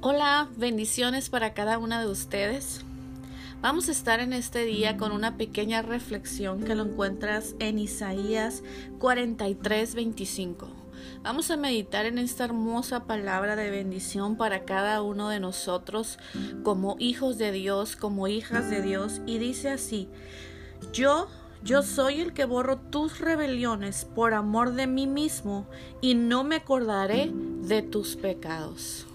Hola, bendiciones para cada una de ustedes. Vamos a estar en este día con una pequeña reflexión que lo encuentras en Isaías 43, 25. Vamos a meditar en esta hermosa palabra de bendición para cada uno de nosotros como hijos de Dios, como hijas de Dios. Y dice así, yo yo soy el que borro tus rebeliones por amor de mí mismo y no me acordaré de tus pecados.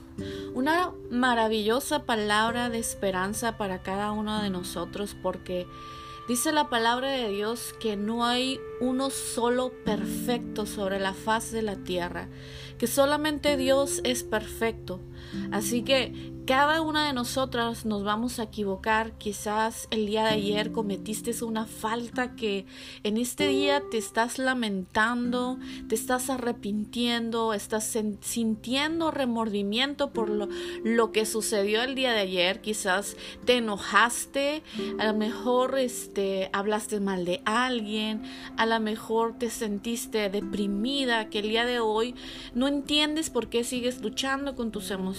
Una maravillosa palabra de esperanza para cada uno de nosotros porque dice la palabra de Dios que no hay uno solo perfecto sobre la faz de la tierra, que solamente Dios es perfecto. Así que cada una de nosotras nos vamos a equivocar. Quizás el día de ayer cometiste una falta que en este día te estás lamentando, te estás arrepintiendo, estás sintiendo remordimiento por lo, que sucedió el día de ayer. Quizás te enojaste, a lo mejor este, hablaste mal de alguien, a lo mejor te sentiste deprimida, que el día de hoy no entiendes por qué sigues luchando con tus emociones.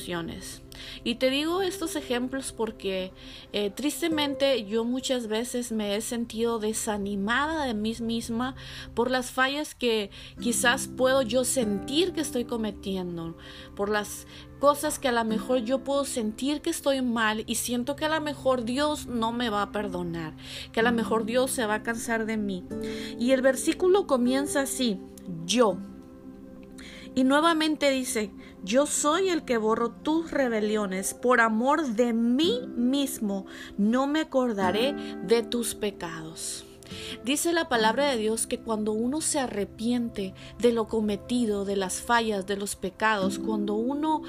Y te digo estos ejemplos porque eh, tristemente yo muchas veces me he sentido desanimada de mí misma por las fallas que quizás puedo yo sentir que estoy cometiendo, por las cosas que a lo mejor yo puedo sentir que estoy mal y siento que a lo mejor Dios no me va a perdonar, que a lo mejor Dios se va a cansar de mí. Y el versículo comienza así, yo. Y nuevamente dice, yo soy el que borro tus rebeliones, por amor de mí mismo no me acordaré de tus pecados. Dice la palabra de Dios que cuando uno se arrepiente de lo cometido, de las fallas, de los pecados, cuando uno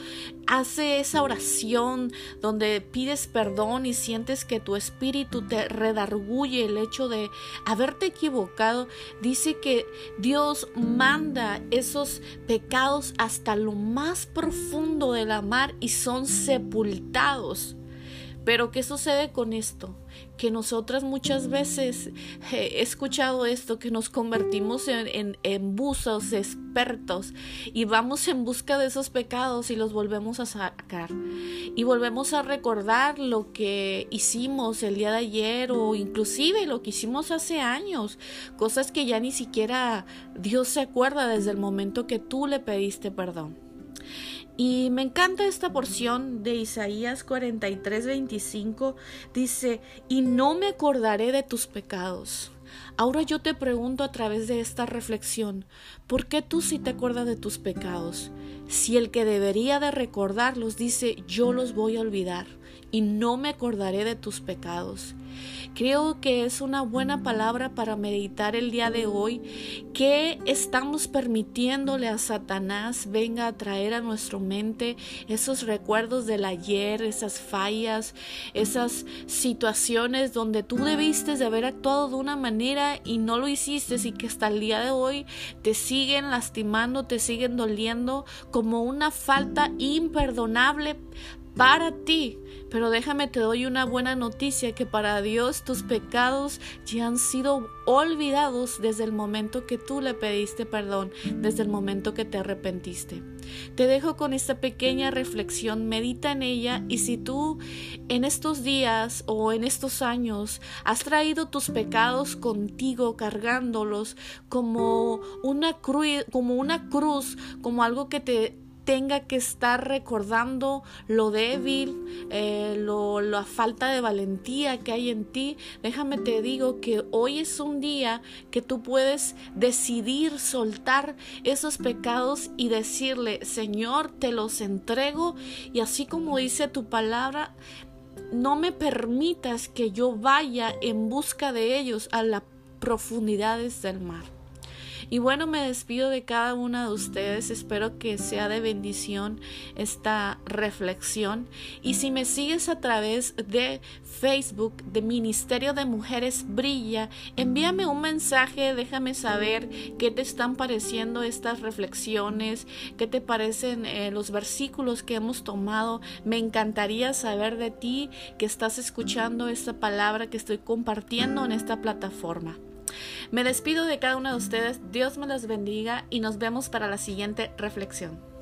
hace esa oración donde pides perdón y sientes que tu espíritu te redarguye el hecho de haberte equivocado, dice que Dios manda esos pecados hasta lo más profundo de la mar y son sepultados. Pero ¿qué sucede con esto? Que nosotras muchas veces he escuchado esto, que nos convertimos en, en, en buzos expertos y vamos en busca de esos pecados y los volvemos a sacar. Y volvemos a recordar lo que hicimos el día de ayer o inclusive lo que hicimos hace años. Cosas que ya ni siquiera Dios se acuerda desde el momento que tú le pediste perdón. Y me encanta esta porción de Isaías 43, 25. Dice, y no me acordaré de tus pecados. Ahora yo te pregunto a través de esta reflexión, ¿por qué tú sí te acuerdas de tus pecados? Si el que debería de recordarlos dice, yo los voy a olvidar y no me acordaré de tus pecados. Creo que es una buena palabra para meditar el día de hoy. Que estamos permitiéndole a Satanás venga a traer a nuestra mente esos recuerdos del ayer, esas fallas, esas situaciones donde tú debiste de haber actuado de una manera y no lo hiciste y que hasta el día de hoy te siguen lastimando, te siguen doliendo como una falta imperdonable para ti. Pero déjame te doy una buena noticia que para Dios tus pecados ya han sido olvidados desde el momento que tú le pediste perdón, desde el momento que te arrepentiste. Te dejo con esta pequeña reflexión, medita en ella y si tú en estos días o en estos años has traído tus pecados contigo cargándolos como una cruz, como una cruz, como algo que te tenga que estar recordando lo débil, eh, lo, la falta de valentía que hay en ti, déjame te digo que hoy es un día que tú puedes decidir soltar esos pecados y decirle, Señor, te los entrego y así como dice tu palabra, no me permitas que yo vaya en busca de ellos a las profundidades del mar. Y bueno, me despido de cada una de ustedes. Espero que sea de bendición esta reflexión. Y si me sigues a través de Facebook de Ministerio de Mujeres Brilla, envíame un mensaje, déjame saber qué te están pareciendo estas reflexiones, qué te parecen eh, los versículos que hemos tomado. Me encantaría saber de ti que estás escuchando esta palabra que estoy compartiendo en esta plataforma. Me despido de cada uno de ustedes, Dios me los bendiga y nos vemos para la siguiente reflexión.